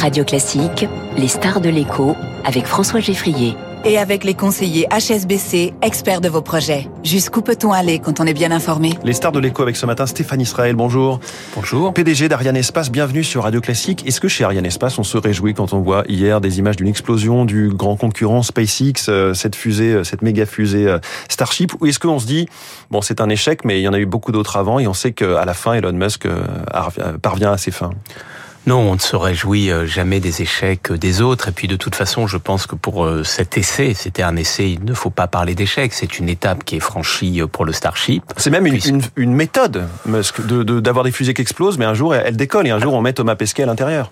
Radio Classique, les stars de l'écho avec François Geffrier et avec les conseillers HSBC, experts de vos projets. Jusqu'où peut-on aller quand on est bien informé? Les stars de l'écho avec ce matin Stéphane Israël, bonjour. Bonjour. PDG d'Ariane Espace, bienvenue sur Radio Classique. Est-ce que chez Ariane Espace, on se réjouit quand on voit hier des images d'une explosion du grand concurrent SpaceX, euh, cette fusée, euh, cette méga fusée euh, Starship, ou est-ce qu'on se dit, bon c'est un échec, mais il y en a eu beaucoup d'autres avant et on sait qu'à la fin, Elon Musk parvient à ses fins? Non, on ne se réjouit euh, jamais des échecs des autres. Et puis de toute façon, je pense que pour euh, cet essai, c'était un essai, il ne faut pas parler d'échec. C'est une étape qui est franchie euh, pour le Starship. C'est même une, une, une, méthode, Musk, d'avoir de, des fusées qui explosent, mais un jour elles décollent et un jour on met Thomas Pesquet à l'intérieur.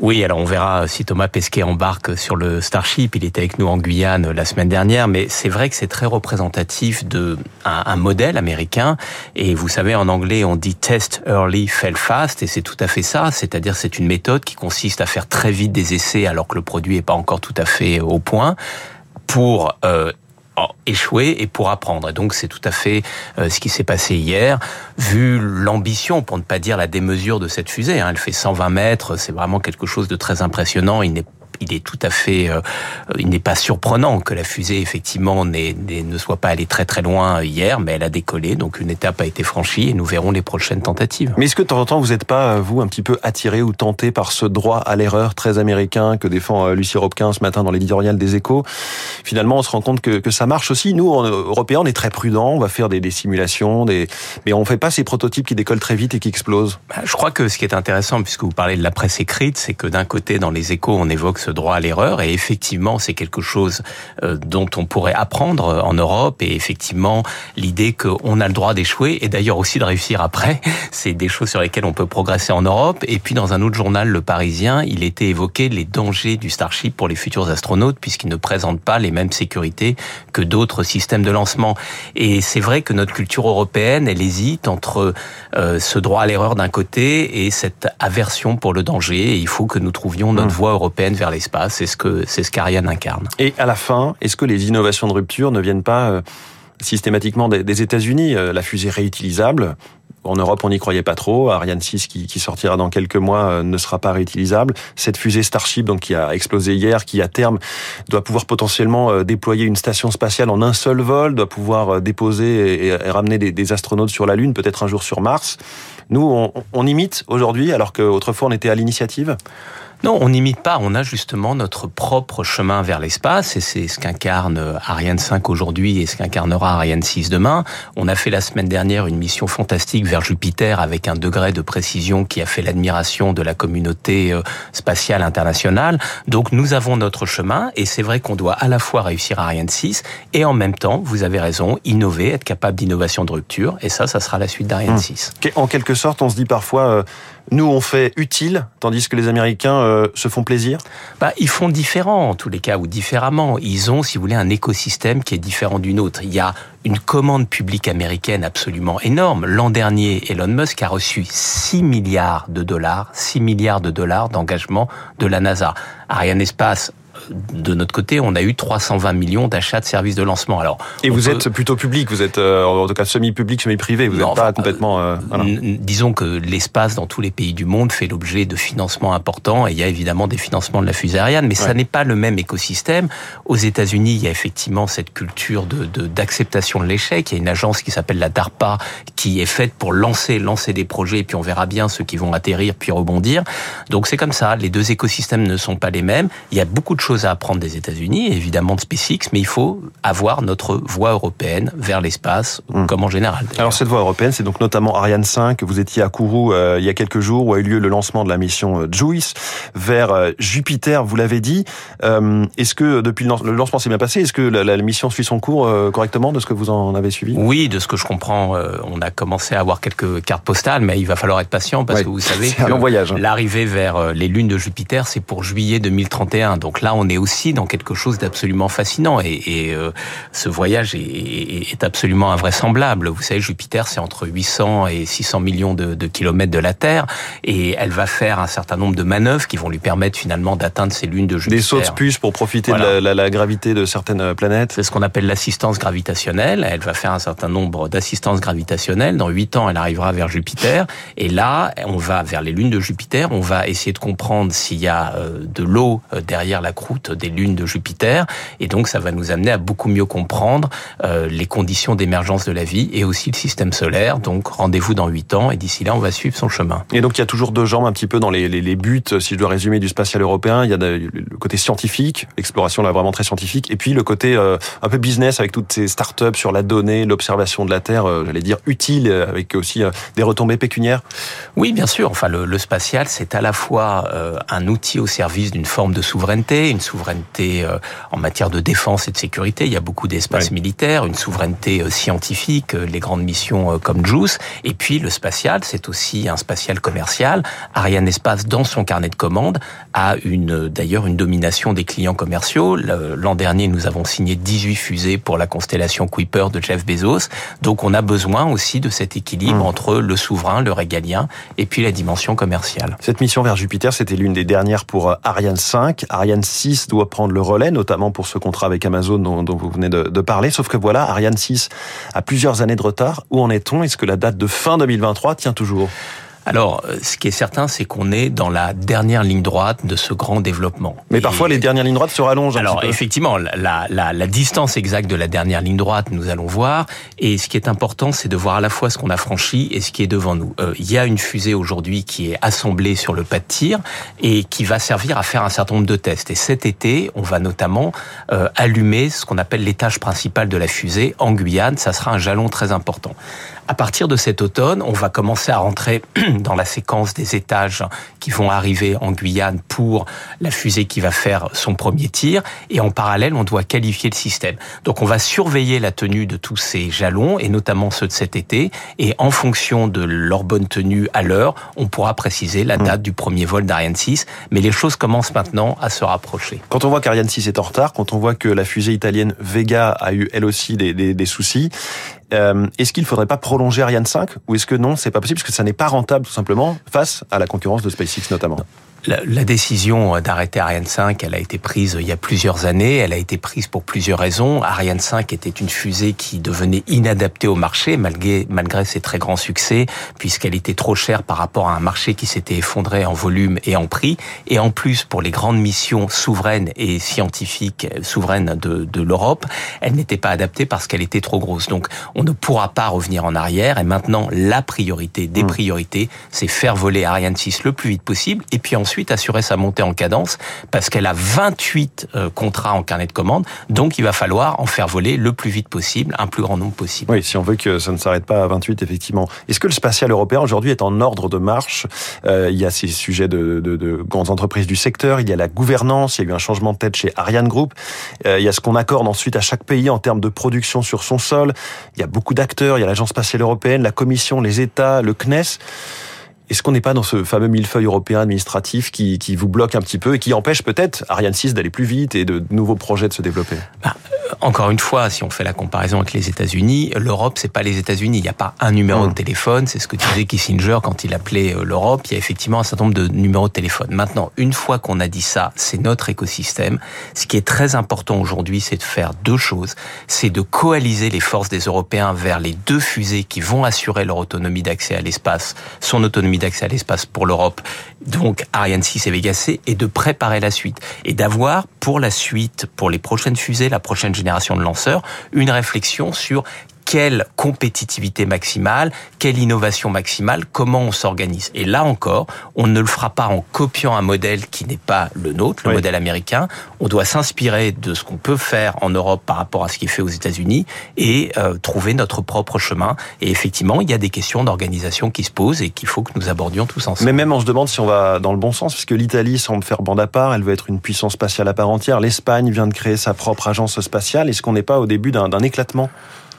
Oui, alors on verra si Thomas Pesquet embarque sur le Starship. Il était avec nous en Guyane la semaine dernière, mais c'est vrai que c'est très représentatif de un, modèle américain. Et vous savez, en anglais, on dit test early, fail fast, et c'est tout à fait ça. C'est-à-dire, c'est une méthode qui consiste à faire très vite des essais alors que le produit n'est pas encore tout à fait au point pour euh, échouer et pour apprendre. Et donc c'est tout à fait euh, ce qui s'est passé hier, vu l'ambition, pour ne pas dire la démesure de cette fusée. Hein. Elle fait 120 mètres, c'est vraiment quelque chose de très impressionnant. Il n'est il est tout à fait, euh, il n'est pas surprenant que la fusée effectivement ne soit pas allée très très loin hier, mais elle a décollé, donc une étape a été franchie et nous verrons les prochaines tentatives. Mais est-ce que de temps en temps vous n'êtes pas vous un petit peu attiré ou tenté par ce droit à l'erreur très américain que défend euh, Lucie Robkin ce matin dans l'éditorial des Échos? Finalement, on se rend compte que, que ça marche aussi. Nous, en Européens, on est très prudents, on va faire des, des simulations, des... mais on fait pas ces prototypes qui décollent très vite et qui explosent. Bah, je crois que ce qui est intéressant, puisque vous parlez de la presse écrite, c'est que d'un côté, dans les Échos, on évoque ce droit à l'erreur. Et effectivement c'est quelque chose euh, dont on pourrait apprendre en Europe. Et effectivement l'idée qu'on a le droit d'échouer et d'ailleurs aussi de réussir après c'est des choses sur lesquelles on peut progresser en Europe. Et puis dans un autre journal Le Parisien il était évoqué les dangers du Starship pour les futurs astronautes puisqu'ils ne présentent pas les mêmes sécurités que d'autres systèmes de lancement. Et c'est vrai que notre culture européenne elle hésite entre euh, ce droit à l'erreur d'un côté et cette aversion pour le danger. Et il faut que nous trouvions notre mmh. voie européenne vers c'est ce que c'est ce qu'Ariane incarne. Et à la fin, est-ce que les innovations de rupture ne viennent pas euh, systématiquement des États-Unis euh, La fusée réutilisable, en Europe, on n'y croyait pas trop. Ariane 6, qui, sortira dans quelques mois, euh, ne sera pas réutilisable. Cette fusée Starship, donc qui a explosé hier, qui à terme doit pouvoir potentiellement déployer une station spatiale en un seul vol, doit pouvoir déposer et, ramener des, astronautes sur la Lune, peut-être un jour sur Mars. Nous, on imite aujourd'hui, alors qu'autrefois on était à l'initiative? Non, on n'imite pas. On a justement notre propre chemin vers l'espace et c'est ce qu'incarne Ariane 5 aujourd'hui et ce qu'incarnera Ariane 6 demain. On a fait la semaine dernière une mission fantastique vers Jupiter avec un degré de précision qui a fait l'admiration de la communauté euh, spatiale internationale. Donc nous avons notre chemin et c'est vrai qu'on doit à la fois réussir Ariane 6 et en même temps, vous avez raison, innover, être capable d'innovation de rupture et ça, ça sera la suite d'Ariane 6. Hum. En quelque sorte, on se dit parfois, euh, nous on fait utile, tandis que les Américains euh, se font plaisir bah, Ils font différent en tous les cas, ou différemment. Ils ont, si vous voulez, un écosystème qui est différent du nôtre. Il y a une commande publique américaine absolument énorme. L'an dernier, Elon Musk a reçu 6 milliards de dollars, 6 milliards de dollars d'engagement de la NASA. Ariane Espace de notre côté, on a eu 320 millions d'achats de services de lancement. Alors, et vous êtes plutôt public, vous êtes euh, en tout cas semi-public, semi-privé, vous n'êtes pas complètement. Euh, voilà. Disons que l'espace dans tous les pays du monde fait l'objet de financements importants et il y a évidemment des financements de la fusée Ariane, mais ouais. ça n'est pas le même écosystème. Aux États-Unis, il y a effectivement cette culture de d'acceptation de, de l'échec. Il y a une agence qui s'appelle la DARPA qui est faite pour lancer lancer des projets et puis on verra bien ceux qui vont atterrir puis rebondir. Donc c'est comme ça. Les deux écosystèmes ne sont pas les mêmes. Il y a beaucoup de choses à apprendre des États-Unis, évidemment de SpaceX, mais il faut avoir notre voie européenne vers l'espace, mmh. comme en général. Alors cette voie européenne, c'est donc notamment Ariane 5. Vous étiez à Kourou euh, il y a quelques jours où a eu lieu le lancement de la mission euh, JUICE vers euh, Jupiter. Vous l'avez dit. Euh, est-ce que depuis le lancement s'est bien passé? Est-ce que la, la, mission suit son cours correctement de ce que vous en avez suivi? Oui, de ce que je comprends, on a commencé à avoir quelques cartes postales, mais il va falloir être patient parce ouais, que vous savez que l'arrivée vers les lunes de Jupiter, c'est pour juillet 2031. Donc là, on est aussi dans quelque chose d'absolument fascinant. Et, et euh, ce voyage est, est, absolument invraisemblable. Vous savez, Jupiter, c'est entre 800 et 600 millions de, de, kilomètres de la Terre, et elle va faire un certain nombre de manœuvres qui vont lui permettre finalement d'atteindre ces lunes de Jupiter. Des sauts de puce pour profiter de la, la, la, gravité de certaines planètes. C'est ce qu'on appelle l'assistance gravitationnelle. Elle va faire un certain nombre d'assistances gravitationnelles. Dans 8 ans, elle arrivera vers Jupiter, et là, on va vers les lunes de Jupiter. On va essayer de comprendre s'il y a euh, de l'eau euh, derrière la croûte des lunes de Jupiter, et donc ça va nous amener à beaucoup mieux comprendre euh, les conditions d'émergence de la vie et aussi le système solaire. Donc rendez-vous dans 8 ans, et d'ici là, on va suivre son chemin. Et donc il y a toujours deux jambes un petit peu dans les, les, les buts, si je dois résumer, du spatial européen. Il y a le côté scientifique, l'exploration là vraiment très scientifique, et puis le côté un peu business avec toutes ces startups sur la donnée, l'observation de la Terre, j'allais dire utile, avec aussi des retombées pécuniaires. Oui, bien sûr. Enfin, le, le spatial, c'est à la fois euh, un outil au service d'une forme de souveraineté, une souveraineté euh, en matière de défense et de sécurité. Il y a beaucoup d'espaces oui. militaires, une souveraineté euh, scientifique, les grandes missions comme JUICE. Et puis le spatial, c'est aussi un spatial commercial. Ariane Espace, dans son carnet de commandes, a une d'ailleurs une domination des clients commerciaux. L'an dernier, nous avons signé 18 fusées pour la constellation Kuiper de Jeff Bezos. Donc on a besoin aussi de cet équilibre mmh. entre le souverain, le régalien, et puis la dimension commerciale. Cette mission vers Jupiter, c'était l'une des dernières pour Ariane 5. Ariane 6 doit prendre le relais, notamment pour ce contrat avec Amazon dont, vous venez de, parler. Sauf que voilà, Ariane 6 a plusieurs années de retard. Où en est-on? Est-ce que la date de fin 2023 tient toujours? Alors, ce qui est certain, c'est qu'on est dans la dernière ligne droite de ce grand développement. Mais et parfois, les dernières lignes droites se rallongent. Un alors, effectivement, la, la, la, distance exacte de la dernière ligne droite, nous allons voir. Et ce qui est important, c'est de voir à la fois ce qu'on a franchi et ce qui est devant nous. Euh, il y a une fusée aujourd'hui qui est assemblée sur le pas de tir et qui va servir à faire un certain nombre de tests. Et cet été, on va notamment euh, allumer ce qu'on appelle l'étage principal de la fusée en Guyane. Ça sera un jalon très important. À partir de cet automne, on va commencer à rentrer dans la séquence des étages qui vont arriver en Guyane pour la fusée qui va faire son premier tir. Et en parallèle, on doit qualifier le système. Donc on va surveiller la tenue de tous ces jalons, et notamment ceux de cet été. Et en fonction de leur bonne tenue à l'heure, on pourra préciser la date du premier vol d'Ariane 6. Mais les choses commencent maintenant à se rapprocher. Quand on voit qu'Ariane 6 est en retard, quand on voit que la fusée italienne Vega a eu elle aussi des soucis, euh, est-ce qu'il ne faudrait pas prolonger Ariane 5 ou est-ce que non, c'est pas possible parce que ça n'est pas rentable tout simplement face à la concurrence de SpaceX notamment? La, la, décision d'arrêter Ariane 5, elle a été prise il y a plusieurs années. Elle a été prise pour plusieurs raisons. Ariane 5 était une fusée qui devenait inadaptée au marché, malgré, malgré ses très grands succès, puisqu'elle était trop chère par rapport à un marché qui s'était effondré en volume et en prix. Et en plus, pour les grandes missions souveraines et scientifiques souveraines de, de l'Europe, elle n'était pas adaptée parce qu'elle était trop grosse. Donc, on ne pourra pas revenir en arrière. Et maintenant, la priorité des mmh. priorités, c'est faire voler Ariane 6 le plus vite possible. Et puis ensuite, ensuite assurer sa montée en cadence parce qu'elle a 28 euh, contrats en carnet de commande. Donc, il va falloir en faire voler le plus vite possible, un plus grand nombre possible. Oui, si on veut que ça ne s'arrête pas à 28, effectivement. Est-ce que le spatial européen aujourd'hui est en ordre de marche? Euh, Il y a ces sujets de, grandes entreprises du secteur, il y a la gouvernance, il y a eu un changement de tête chez Ariane Group, euh, il y a ce qu'on accorde ensuite à chaque pays en termes de production sur son sol. Il y a beaucoup d'acteurs, il y a l'Agence spatiale européenne, la Commission, les États, le CNES. Est-ce qu'on n'est pas dans ce fameux millefeuille européen administratif qui, vous bloque un petit peu et qui empêche peut-être Ariane 6 d'aller plus vite et de nouveaux projets de se développer? Bah, encore une fois, si on fait la comparaison avec les États-Unis, l'Europe, c'est pas les États-Unis. Il n'y a pas un numéro de téléphone. C'est ce que disait Kissinger quand il appelait euh, l'Europe. Il y a effectivement un certain nombre de numéros de téléphone. Maintenant, une fois qu'on a dit ça, c'est notre écosystème. Ce qui est très important aujourd'hui, c'est de faire deux choses. C'est de coaliser les forces des Européens vers les deux fusées qui vont assurer leur autonomie d'accès à l'espace, son autonomie d'accès à l'espace pour l'Europe, donc Ariane 6 et Vega C, et de préparer la suite. Et d'avoir pour la suite, pour les prochaines fusées, la prochaine génération de lanceurs, une réflexion sur quelle compétitivité maximale, quelle innovation maximale, comment on s'organise. Et là encore, on ne le fera pas en copiant un modèle qui n'est pas le nôtre, le oui. modèle américain. On doit s'inspirer de ce qu'on peut faire en Europe par rapport à ce qui est fait aux États-Unis et euh, trouver notre propre chemin. Et effectivement, il y a des questions d'organisation qui se posent et qu'il faut que nous abordions tous ensemble. Mais même on se demande si on va dans le bon sens, puisque l'Italie semble faire bande à part, elle veut être une puissance spatiale à part entière. L'Espagne vient de créer sa propre agence spatiale. Est-ce qu'on n'est pas au début d'un éclatement?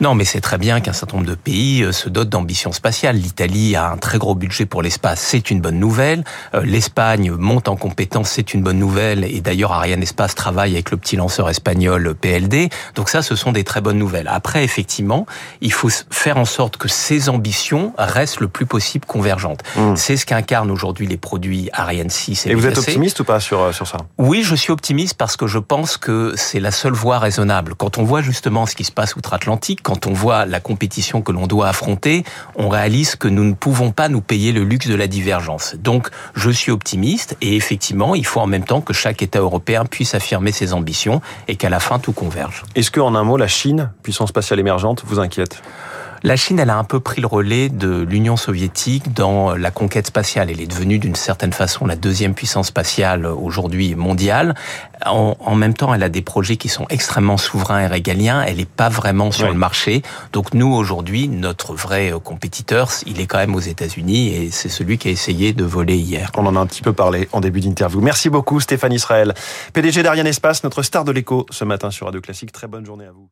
Non, mais c'est très bien qu'un certain nombre de pays euh, se dotent d'ambition spatiale. L'Italie a un très gros budget pour l'espace, c'est une bonne nouvelle. Euh, L'Espagne monte en compétence, c'est une bonne nouvelle. Et d'ailleurs, Ariane Espace travaille avec le petit lanceur espagnol PLD. Donc ça, ce sont des très bonnes nouvelles. Après, effectivement, il faut faire en sorte que ces ambitions restent le plus possible convergentes. Mmh. C'est ce qu'incarnent aujourd'hui les produits Ariane 6 et Et vous êtes optimiste ou pas sur, euh, sur ça? Oui, je suis optimiste parce que je pense que c'est la seule voie raisonnable. Quand on voit justement ce qui se passe outre-Atlantique, quand on voit la compétition que l'on doit affronter, on réalise que nous ne pouvons pas nous payer le luxe de la divergence. Donc, je suis optimiste et effectivement, il faut en même temps que chaque État européen puisse affirmer ses ambitions et qu'à la fin, tout converge. Est-ce que, en un mot, la Chine, puissance spatiale émergente, vous inquiète? La Chine, elle a un peu pris le relais de l'Union soviétique dans la conquête spatiale. Elle est devenue d'une certaine façon la deuxième puissance spatiale aujourd'hui mondiale. En, en, même temps, elle a des projets qui sont extrêmement souverains et régaliens. Elle n'est pas vraiment sur oui. le marché. Donc nous, aujourd'hui, notre vrai compétiteur, il est quand même aux États-Unis et c'est celui qui a essayé de voler hier. On en a un petit peu parlé en début d'interview. Merci beaucoup Stéphane Israël, PDG d'Ariane Espace, notre star de l'écho ce matin sur Radio Classique. Très bonne journée à vous.